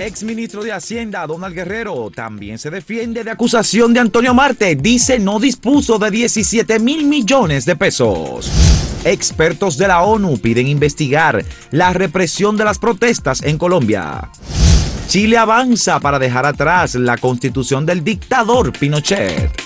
Ex ministro de Hacienda, Donald Guerrero, también se defiende de acusación de Antonio Marte. Dice no dispuso de 17 mil millones de pesos. Expertos de la ONU piden investigar la represión de las protestas en Colombia. Chile avanza para dejar atrás la constitución del dictador Pinochet.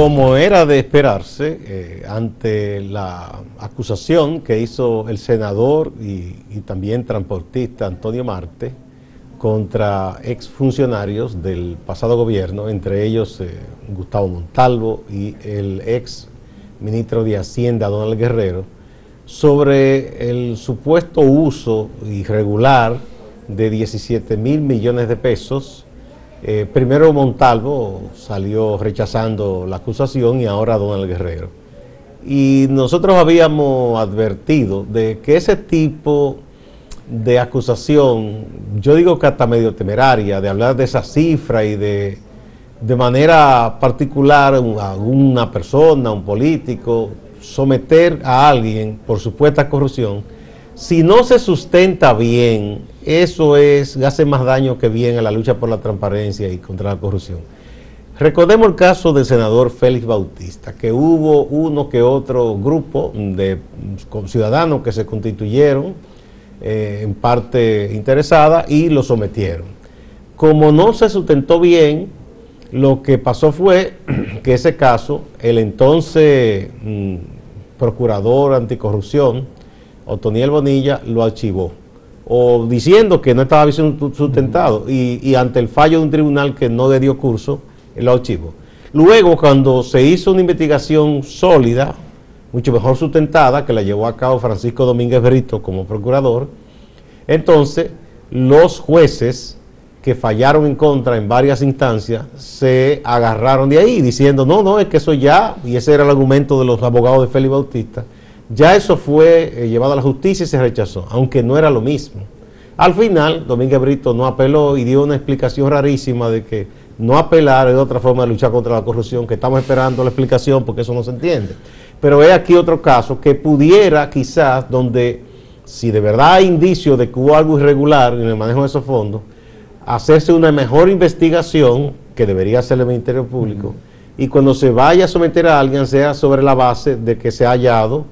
Como era de esperarse, eh, ante la acusación que hizo el senador y, también transportista Antonio Marte contra exfuncionarios del pasado gobierno, entre ellos eh, Gustavo Montalvo y el ex ministro de Hacienda Donald Guerrero, sobre el supuesto uso irregular de 17 mil millones de pesos eh, primero Montalvo salió rechazando la acusación y ahora Donald Guerrero. Y nosotros habíamos advertido de que ese tipo de acusación, yo digo que hasta medio temeraria, de hablar de esa cifra y de, de manera particular a una persona, un político, someter a alguien por supuesta corrupción, si no se sustenta bien, eso es, hace más daño que bien a la lucha por la transparencia y contra la corrupción. Recordemos el caso del senador Félix Bautista, que hubo uno que otro grupo de ciudadanos que se constituyeron eh, en parte interesada y lo sometieron. Como no se sustentó bien, lo que pasó fue que ese caso, el entonces mm, procurador anticorrupción, Otoniel Bonilla lo archivó, o diciendo que no estaba bien sustentado, y, ante el fallo de un tribunal que no le dio curso, lo archivó. Luego, cuando se hizo una investigación sólida, mucho mejor sustentada, que la llevó a cabo Francisco Domínguez Brito como procurador, entonces los jueces que fallaron en contra en varias instancias se agarraron de ahí diciendo, no, no, es que eso ya, y ese era el argumento de los abogados de Félix Bautista, ya eso fue eh, llevado a la justicia y se rechazó, aunque no era lo mismo. Al final, Domínguez Brito no apeló y dio una explicación rarísima de que no apelar es otra forma de luchar contra la corrupción, que estamos esperando la explicación porque eso no se entiende. Pero es aquí otro caso que pudiera quizás, donde si de verdad hay indicios de que hubo algo irregular en el manejo de esos fondos, hacerse una mejor investigación, que debería hacer el Ministerio Público, y cuando se vaya a someter a alguien sea sobre la base de que se ha hallado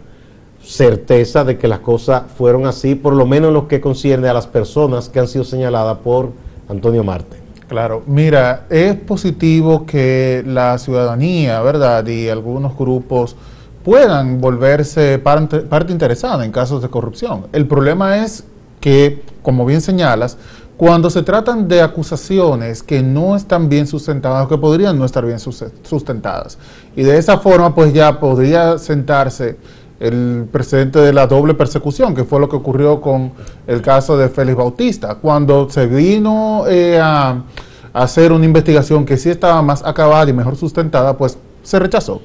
certeza de que las cosas fueron así, por lo menos en lo que concierne a las personas que han sido señaladas por Antonio Marte. Claro, mira, es positivo que la ciudadanía, ¿verdad? Y algunos grupos puedan volverse parte, parte interesada en casos de corrupción. El problema es que, como bien señalas, cuando se tratan de acusaciones que no están bien sustentadas o que podrían no estar bien sustentadas, y de esa forma pues ya podría sentarse el precedente de la doble persecución, que fue lo que ocurrió con el caso de Félix Bautista. Cuando se vino eh, a, hacer una investigación que sí estaba más acabada y mejor sustentada, pues se rechazó.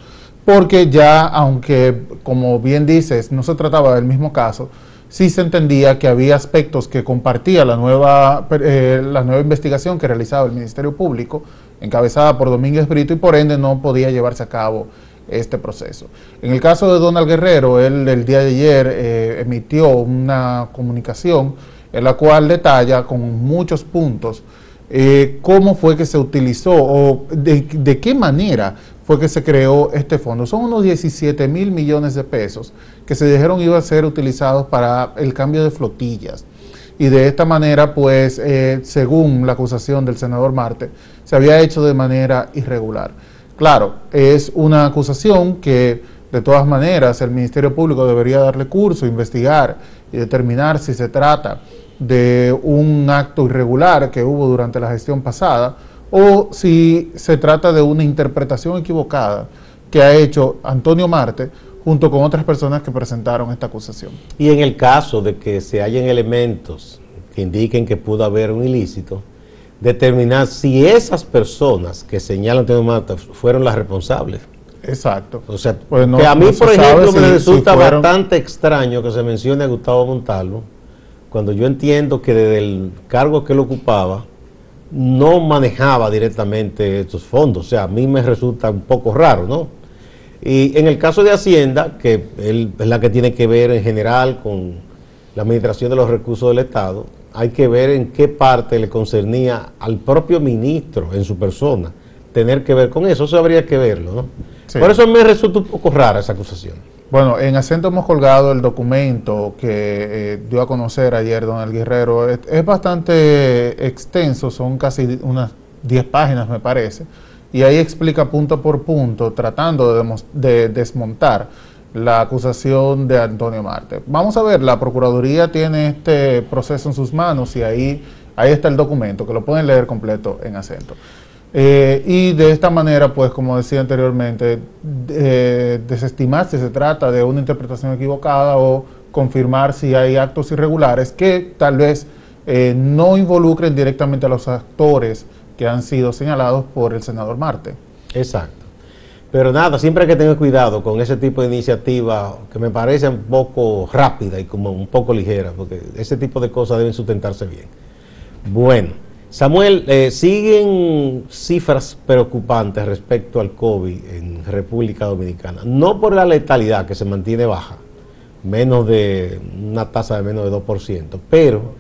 Porque ya, aunque como bien dices, no se trataba del mismo caso, sí se entendía que había aspectos que compartía la nueva, eh, la nueva investigación que realizaba el Ministerio Público, encabezada por Domínguez Brito, y por ende no podía llevarse a cabo este proceso. En el caso de Donald Guerrero, él el día de ayer eh, emitió una comunicación en la cual detalla con muchos puntos eh, cómo fue que se utilizó o de, qué manera fue que se creó este fondo. Son unos 17 mil millones de pesos que se dijeron iban a ser utilizados para el cambio de flotillas. Y de esta manera, pues, eh, según la acusación del senador Marte, se había hecho de manera irregular. Claro, es una acusación que de todas maneras el Ministerio Público debería darle curso, investigar y determinar si se trata de un acto irregular que hubo durante la gestión pasada o si se trata de una interpretación equivocada que ha hecho Antonio Marte junto con otras personas que presentaron esta acusación. Y en el caso de que se hallen elementos que indiquen que pudo haber un ilícito, determinar si esas personas que señalan Antonio Mata fueron las responsables. Exacto. O sea, pues que a mí, por ejemplo, me resulta bastante extraño que se mencione a Gustavo Montalvo, cuando yo entiendo que desde el cargo que él ocupaba, no manejaba directamente estos fondos. O sea, a mí me resulta un poco raro, ¿no? Y en el caso de Hacienda, que es la que tiene que ver en general con la administración de los recursos del Estado, hay que ver en qué parte le concernía al propio ministro en su persona tener que ver con eso. Eso habría que verlo, ¿no? Por eso me resulta un poco rara esa acusación. Bueno, en acento hemos colgado el documento que eh, dio a conocer ayer don El Guerrero. Es, bastante extenso, son casi unas 10 páginas me parece, y ahí explica punto por punto, tratando de, de desmontar la acusación de Antonio Marte. Vamos a ver, la Procuraduría tiene este proceso en sus manos y ahí, ahí está el documento, que lo pueden leer completo en acento. Eh, y de esta manera, pues como decía anteriormente, eh, desestimar si se trata de una interpretación equivocada o confirmar si hay actos irregulares que tal vez eh, no involucren directamente a los actores que han sido señalados por el senador Marte. Exacto. Pero nada, siempre hay que tener cuidado con ese tipo de iniciativa que me parece un poco rápida y como un poco ligera, porque ese tipo de cosas deben sustentarse bien. Bueno, Samuel, eh, siguen cifras preocupantes respecto al COVID en República Dominicana, no por la letalidad que se mantiene baja, menos de una tasa de menos de 2%, pero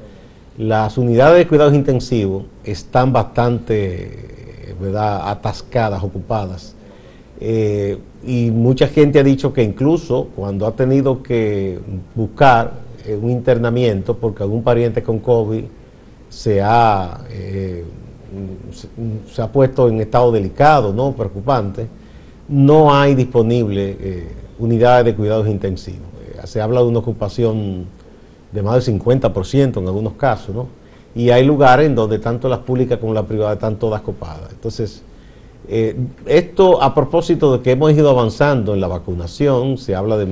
las unidades de cuidados intensivos están bastante ¿verdad? atascadas, ocupadas eh, y mucha gente ha dicho que incluso cuando ha tenido que buscar eh, un internamiento porque algún pariente con COVID se ha, eh, se, ha puesto en estado delicado, ¿no? preocupante, no hay disponible unidades de cuidados intensivos. se habla de una ocupación de más del 50% en algunos casos, ¿no? y hay lugares en donde tanto las públicas como las privadas están todas copadas. Entonces, eh, esto a propósito de que hemos ido avanzando en la vacunación, se habla de,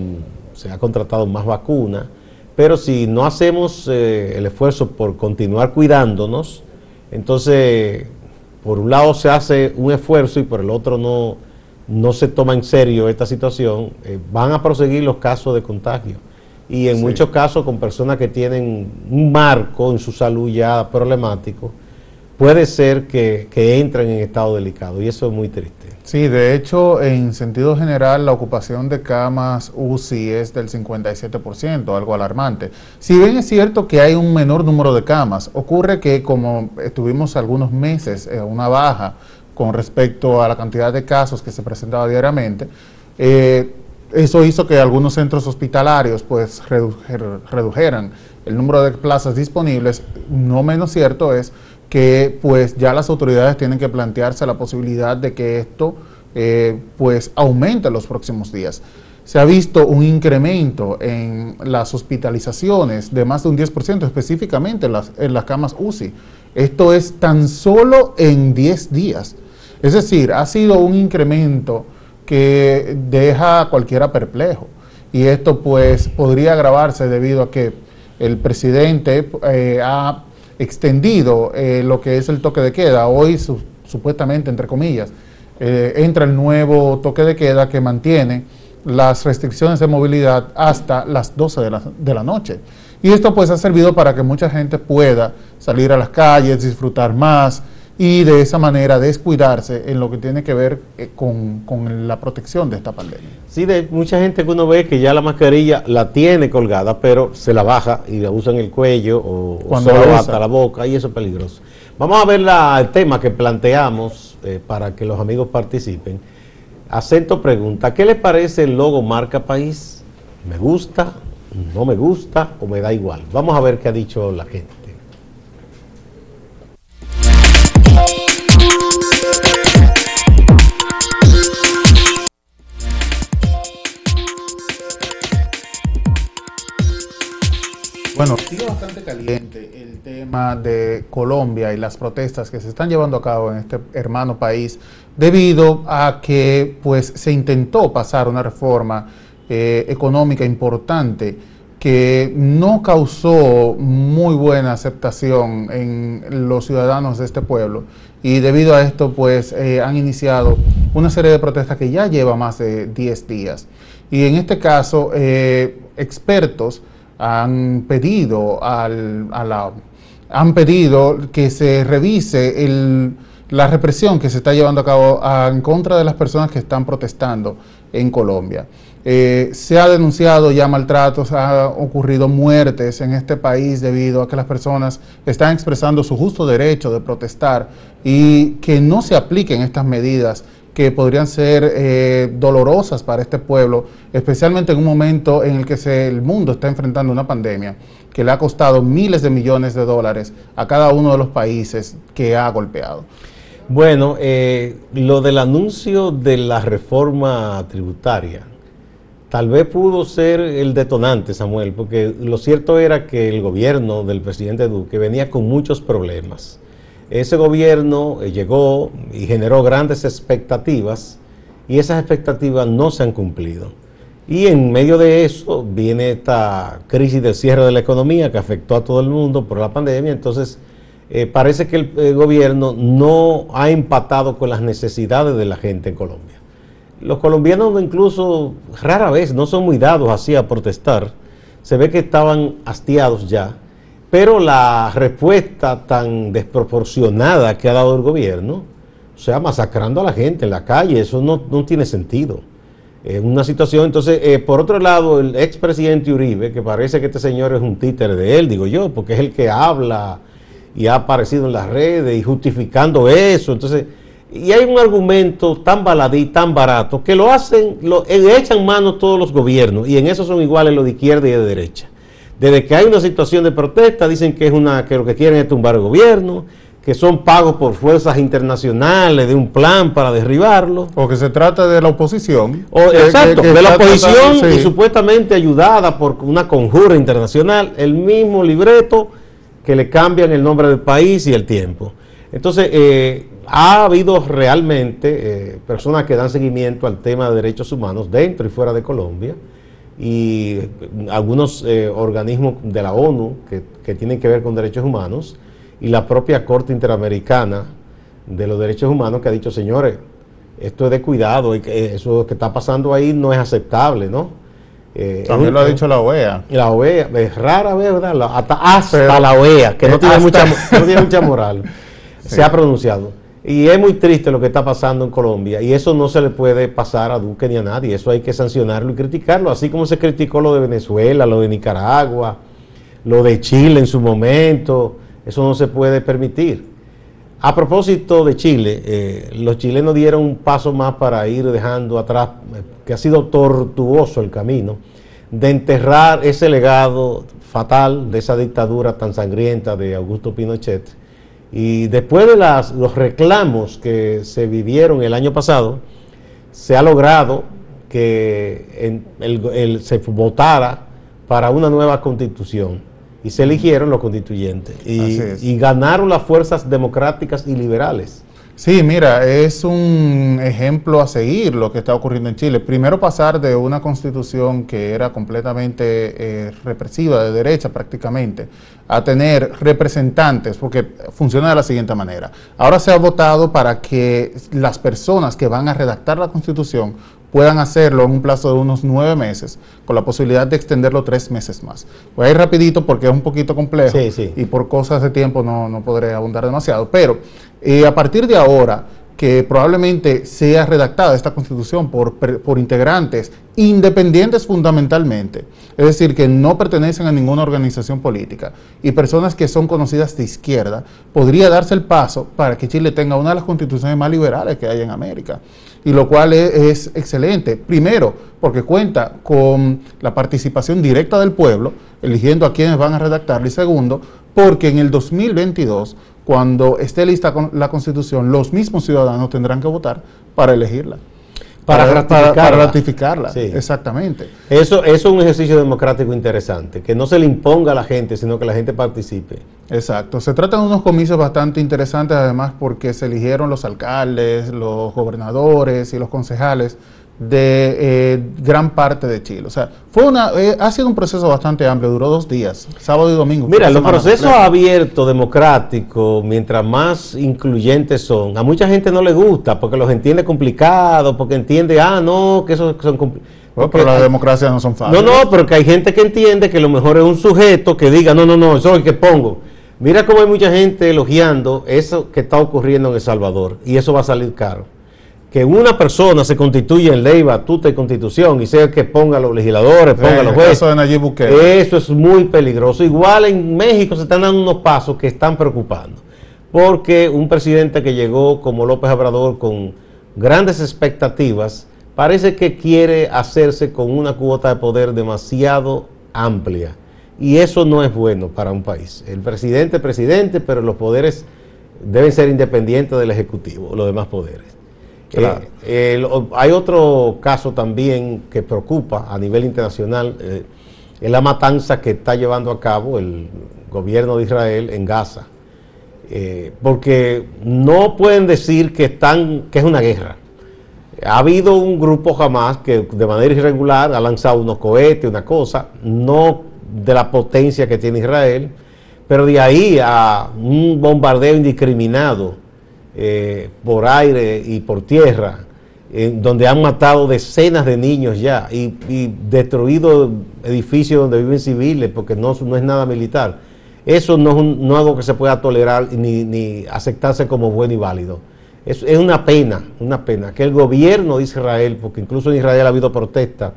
se ha contratado más vacunas, pero si no hacemos eh, el esfuerzo por continuar cuidándonos, entonces por un lado se hace un esfuerzo y por el otro no, no se toma en serio esta situación, eh, van a proseguir los casos de contagio. Y en muchos casos con personas que tienen un marco en su salud ya problemático, puede ser que, entren en estado delicado y eso es muy triste. Sí, de hecho, en sentido general, la ocupación de camas UCI es del 57%, algo alarmante. Si bien es cierto que hay un menor número de camas, ocurre que como estuvimos algunos meses en una baja con respecto a la cantidad de casos que se presentaba diariamente, eh, eso hizo que algunos centros hospitalarios pues redujeran el número de plazas disponibles. No menos cierto es que pues ya las autoridades tienen que plantearse la posibilidad de que esto eh, pues aumente en los próximos días. Se ha visto un incremento en las hospitalizaciones de más de un 10%, específicamente en las, en las camas UCI. Esto es tan solo en 10 días. Es decir, ha sido un incremento que deja a cualquiera perplejo. Y esto pues podría agravarse debido a que el presidente eh, ha extendido eh, lo que es el toque de queda. Hoy, supuestamente, entre comillas, eh, entra el nuevo toque de queda que mantiene las restricciones de movilidad hasta las 12 de la, de la noche. Y esto pues ha servido para que mucha gente pueda salir a las calles, disfrutar más, y de esa manera descuidarse en lo que tiene que ver eh, con, la protección de esta pandemia. Sí, de mucha gente que uno ve que ya la mascarilla la tiene colgada, pero se la baja y la usa en el cuello o, solo hasta la boca y eso es peligroso. Vamos a ver el tema que planteamos eh, para que los amigos participen. Acento pregunta, ¿qué le parece el logo marca país? ¿Me gusta? ¿No me gusta? ¿O me da igual? Vamos a ver qué ha dicho la gente. Bueno, sigue bastante caliente el tema de Colombia y las protestas que se están llevando a cabo en este hermano país debido a que pues se intentó pasar una reforma eh, económica importante que no causó muy buena aceptación en los ciudadanos de este pueblo. Y debido a esto pues eh, han iniciado una serie de protestas que ya lleva más de 10 días. Y en este caso eh, expertos han pedido al, a la, han pedido que se revise la represión que se está llevando a cabo en contra de las personas que están protestando en Colombia. Eh, se ha denunciado ya maltratos, ha ocurrido muertes en este país debido a que las personas están expresando su justo derecho de protestar y que no se apliquen estas medidas que podrían ser eh, dolorosas para este pueblo, especialmente en un momento en el que el mundo está enfrentando una pandemia que le ha costado miles de millones de dólares a cada uno de los países que ha golpeado. Bueno, eh, lo del anuncio de la reforma tributaria, tal vez pudo ser el detonante, Samuel, porque lo cierto era que el gobierno del presidente Duque venía con muchos problemas. Ese gobierno eh, llegó y generó grandes expectativas y esas expectativas no se han cumplido. Y en medio de eso viene esta crisis del cierre de la economía que afectó a todo el mundo por la pandemia. Entonces, eh, parece que el, gobierno no ha empatado con las necesidades de la gente en Colombia. Los colombianos incluso rara vez no son muy dados así a protestar. Se ve que estaban hastiados ya. Pero la respuesta tan desproporcionada que ha dado el gobierno, o sea, masacrando a la gente en la calle, eso no, tiene sentido. Es una situación, entonces, eh, por otro lado, el expresidente Uribe, que parece que este señor es un títere de él, digo yo, porque es el que habla y ha aparecido en las redes y justificando eso. Entonces, y hay un argumento tan baladí, tan barato, que lo hacen, lo eh, echan mano todos los gobiernos, y en eso son iguales los de izquierda y de derecha. Desde que hay una situación de protesta, dicen que es una, que lo que quieren es tumbar el gobierno, que son pagos por fuerzas internacionales de un plan para derribarlo. O que se trata de la oposición. O, exacto, de la oposición y supuestamente ayudada por una conjura internacional, el mismo libreto que le cambian el nombre del país y el tiempo. Entonces, eh, ha habido realmente eh, personas que dan seguimiento al tema de derechos humanos dentro y fuera de Colombia y algunos eh, organismos de la ONU que, que, tienen que ver con derechos humanos y la propia Corte Interamericana de los Derechos Humanos que ha dicho, señores, esto es de cuidado, y que eso que está pasando ahí no es aceptable, ¿no? Eh, También lo ha dicho la OEA. La OEA, es rara vez, ¿verdad? hasta, la OEA, que no tiene, mucha, no tiene mucha moral, se ha pronunciado. Y es muy triste lo que está pasando en Colombia y eso no se le puede pasar a Duque ni a nadie, eso hay que sancionarlo y criticarlo, así como se criticó lo de Venezuela, lo de Nicaragua, lo de Chile en su momento, eso no se puede permitir. A propósito de Chile, eh, los chilenos dieron un paso más para ir dejando atrás, eh, que ha sido tortuoso el camino, de enterrar ese legado fatal de esa dictadura tan sangrienta de Augusto Pinochet. Y después de las, los reclamos que se vivieron el año pasado, se ha logrado que se votara para una nueva constitución. Y se eligieron los constituyentes. Y, ganaron las fuerzas democráticas y liberales. Sí, mira, es un ejemplo a seguir lo que está ocurriendo en Chile. Primero pasar de una constitución que era completamente eh, represiva, de derecha prácticamente, a tener representantes, porque funciona de la siguiente manera. Ahora se ha votado para que las personas que van a redactar la constitución puedan hacerlo en un plazo de unos nueve meses, con la posibilidad de extenderlo tres meses más. Voy a ir rapidito porque es un poquito complejo y por cosas de tiempo no, no podré abundar demasiado, pero eh, a partir de ahora que probablemente sea redactada esta constitución por, por, integrantes independientes fundamentalmente, es decir, que no pertenecen a ninguna organización política y personas que son conocidas de izquierda, podría darse el paso para que Chile tenga una de las constituciones más liberales que hay en América y lo cual es, excelente. Primero, porque cuenta con la participación directa del pueblo, eligiendo a quienes van a redactarla. Y segundo, porque en el 2022, cuando esté lista la Constitución, los mismos ciudadanos tendrán que votar para elegirla. Para, ratificarla. Exactamente. Eso, eso, es un ejercicio democrático interesante, que no se le imponga a la gente, sino que la gente participe. Exacto. Se tratan de unos comicios bastante interesantes, además, porque se eligieron los alcaldes, los gobernadores y los concejales de eh, gran parte de Chile. O sea, fue una, eh, ha sido un proceso bastante amplio, duró dos días, sábado y domingo. Mira, los procesos abiertos, democráticos, mientras más incluyentes son, a mucha gente no le gusta porque los entiende complicados, porque entiende, ah, no, que esos son complicados. pero las democracias no son fáciles. No, no, pero que hay gente que entiende que lo mejor es un sujeto que diga, no, no, no, eso es el que pongo. Mira cómo hay mucha gente elogiando eso que está ocurriendo en El Salvador y eso va a salir caro. Que una persona se constituya en ley, batuta y constitución y sea que ponga a los legisladores, ponga a los jueces. Eso es muy peligroso. Igual en México se están dando unos pasos que están preocupando. Porque un presidente que llegó como López Obrador con grandes expectativas, parece que quiere hacerse con una cuota de poder demasiado amplia. Y eso no es bueno para un país. El presidente es presidente, pero los poderes deben ser independientes del Ejecutivo, los demás poderes. Eh, hay otro caso también que preocupa a nivel internacional, eh, es la matanza que está llevando a cabo el gobierno de Israel en Gaza. Eh, porque no pueden decir que es una guerra. Ha habido un grupo jamás que de manera irregular ha lanzado unos cohetes, una cosa, no de la potencia que tiene Israel, pero de ahí a un bombardeo indiscriminado eh, por aire y por tierra, donde han matado decenas de niños ya y, destruido edificios donde viven civiles, porque no, no es nada militar. Eso no es, algo que se pueda tolerar ni, ni aceptarse como bueno y válido. Es, es una pena, una pena que el gobierno de Israel, porque incluso en Israel ha habido protestas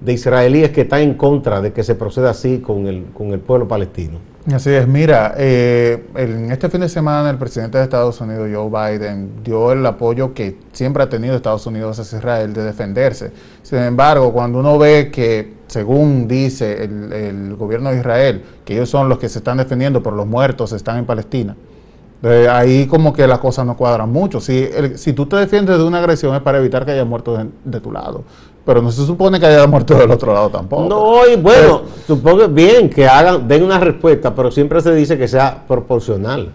de israelíes que están en contra de que se proceda así con el, con el pueblo palestino. Así es, mira, eh, en este fin de semana el presidente de Estados Unidos, Joe Biden, dio el apoyo que siempre ha tenido Estados Unidos hacia Israel de defenderse. Sin embargo, cuando uno ve que, según dice el, el gobierno de Israel, que ellos son los que se están defendiendo por los muertos, están en Palestina, eh, ahí como que las cosas no cuadran mucho. Si, si tú te defiendes de una agresión es para evitar que haya muertos de, tu lado. Pero no se supone que haya muerto del otro lado tampoco. No, y bueno, supongo bien que hagan, den una respuesta, pero siempre se dice que sea proporcional.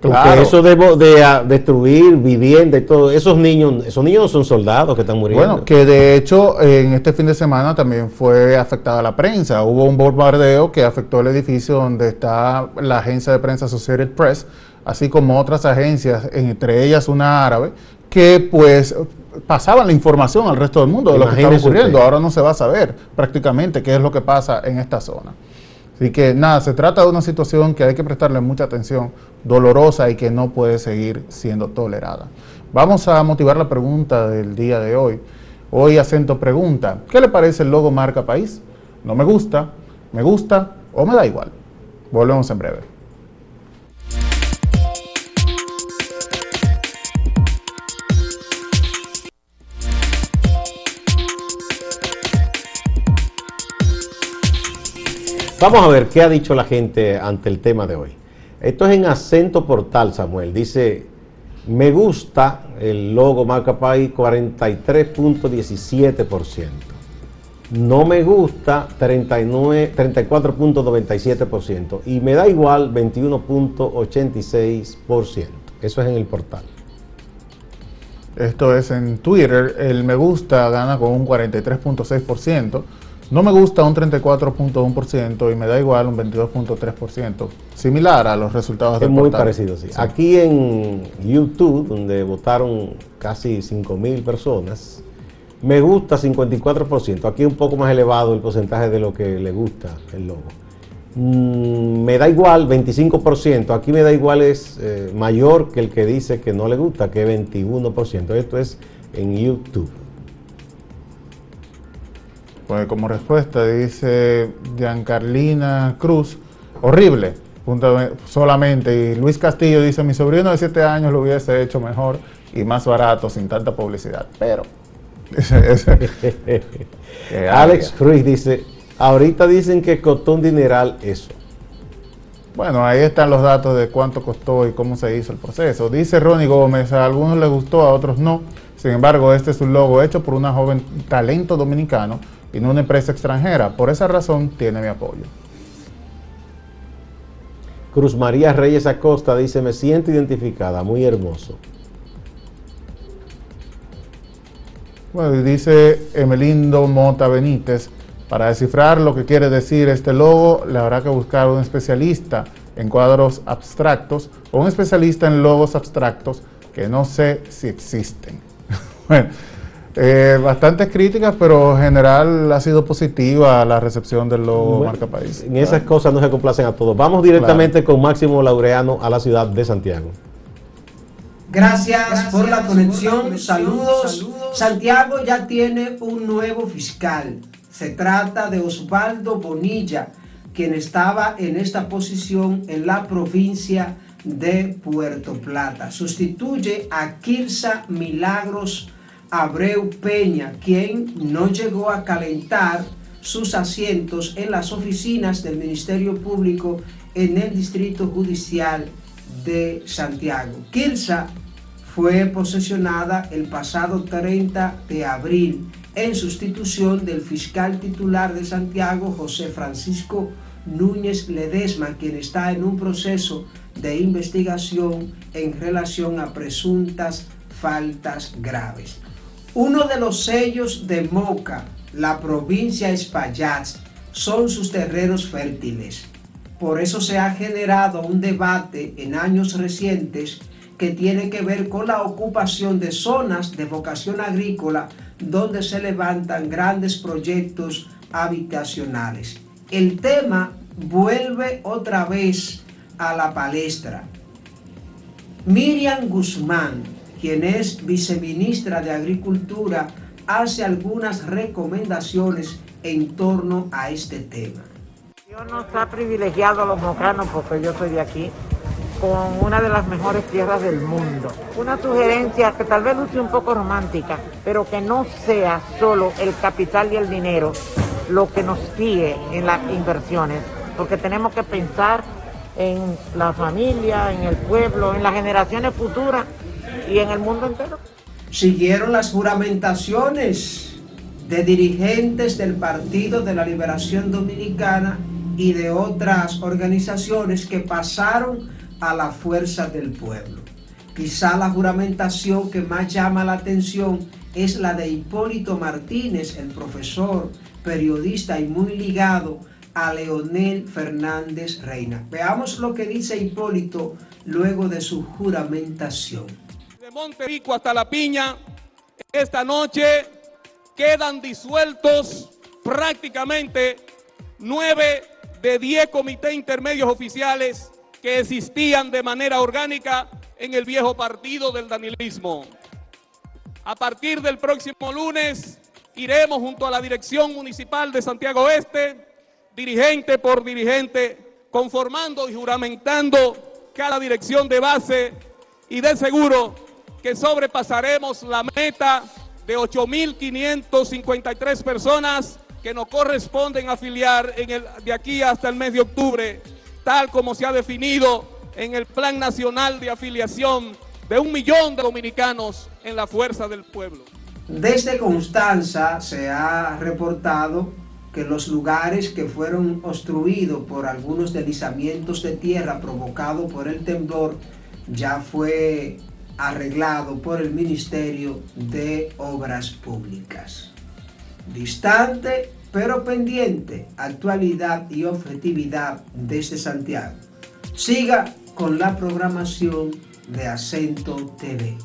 Porque eso de, de destruir vivienda y todo, esos niños, esos niños no son soldados que están muriendo. Bueno, que de hecho en este fin de semana también fue afectada la prensa. Hubo un bombardeo que afectó el edificio donde está la agencia de prensa Associated Press, así como otras agencias, entre ellas una árabe, que pues pasaban la información al resto del mundo de lo que estaba ocurriendo. Ahora no se va a saber prácticamente qué es lo que pasa en esta zona. Así que nada, se trata de una situación que hay que prestarle mucha atención, dolorosa y que no puede seguir siendo tolerada. Vamos a motivar la pregunta del día de hoy. Hoy acento pregunta, ¿qué le parece el logo marca país? ¿No me gusta? ¿Me gusta? ¿O me da igual? Volvemos en breve. Vamos a ver qué ha dicho la gente ante el tema de hoy. Esto es en acento portal, Samuel. Dice, me gusta el logo marca país 43.17%. No me gusta 34.97%. Y me da igual 21.86%. Eso es en el portal. Esto es en Twitter. El me gusta gana con un 43.6%. No me gusta un 34.1% y me da igual un 22.3%, similar a los resultados del muy parecido, sí. Aquí en YouTube, donde votaron casi 5.000 personas, me gusta 54%. Aquí un poco más elevado el porcentaje de lo que le gusta el logo. Mm, me da igual 25%. Aquí me da igual es eh, mayor que el que dice que no le gusta, que es 21%. Esto es en YouTube. Pues como respuesta dice Giancarlina Cruz, horrible, solamente. Y Luis Castillo dice, mi sobrino de 7 años lo hubiese hecho mejor y más barato, sin tanta publicidad. Pero... Alex Cruz dice, ahorita dicen que costó un dineral eso. Bueno, ahí están los datos de cuánto costó y cómo se hizo el proceso. Dice Ronnie Gómez, a algunos les gustó, a otros no. Sin embargo, este es un logo hecho por una joven talento dominicano y no una empresa extranjera. Por esa razón tiene mi apoyo. Cruz María Reyes Acosta dice, me siento identificada, muy hermoso. Bueno, dice Emelindo Mota Benítez, para descifrar lo que quiere decir este logo, le habrá que buscar un especialista en cuadros abstractos o un especialista en logos abstractos que no sé si existen. bueno, Eh, bastantes críticas, pero en general ha sido positiva la recepción de los marca país. En esas cosas no se complacen a todos. Vamos directamente con Máximo Laureano a la ciudad de Santiago. Gracias, por la conexión. Saludos. Santiago ya tiene un nuevo fiscal. Se trata de Osvaldo Bonilla, quien estaba en esta posición en la provincia de Puerto Plata. Sustituye a Kirsa Milagros Abreu Peña, quien no llegó a calentar sus asientos en las oficinas del Ministerio Público en el Distrito Judicial de Santiago. Kirsa fue posesionada el pasado 30 de abril en sustitución del fiscal titular de Santiago, José Francisco Núñez Ledesma, quien está en un proceso de investigación en relación a presuntas faltas graves. Uno de los sellos de Moca, la provincia Espaillat, son sus terrenos fértiles. Por eso se ha generado un debate en años recientes que tiene que ver con la ocupación de zonas de vocación agrícola donde se levantan grandes proyectos habitacionales. El tema vuelve otra vez a la palestra. Miriam Guzmán, quien es viceministra de Agricultura, hace algunas recomendaciones en torno a este tema. Dios nos ha privilegiado a los mocanos, porque yo soy de aquí, con una de las mejores tierras del mundo. Una sugerencia que tal vez luce un poco romántica, pero que no sea solo el capital y el dinero lo que nos guíe en las inversiones, porque tenemos que pensar en la familia, en el pueblo, en las generaciones futuras y en el mundo entero. Siguieron las juramentaciones de dirigentes del Partido de la Liberación Dominicana y de otras organizaciones que pasaron a la fuerza del pueblo. Quizá la juramentación que más llama la atención es la de Hipólito Martínez, el profesor, periodista y muy ligado a Leonel Fernández Reina. Veamos lo que dice Hipólito luego de su juramentación. De Monterico hasta La Piña, esta noche quedan disueltos prácticamente nueve de diez comités intermedios oficiales que existían de manera orgánica en el viejo partido del danilismo. A partir del próximo lunes iremos junto a la Dirección Municipal de Santiago Oeste, dirigente por dirigente, conformando y juramentando cada dirección de base y de seguro sobrepasaremos la meta de 8.553 personas que nos corresponden afiliar en el, de aquí hasta el mes de octubre tal como se ha definido en el Plan Nacional de Afiliación de un millón de dominicanos en la fuerza del pueblo. Desde Constanza se ha reportado que los lugares que fueron obstruidos por algunos deslizamientos de tierra provocados por el temblor ya fue arreglado por el Ministerio de Obras Públicas. Distante pero pendiente, actualidad y objetividad desde Santiago. Siga con la programación de Acento TV.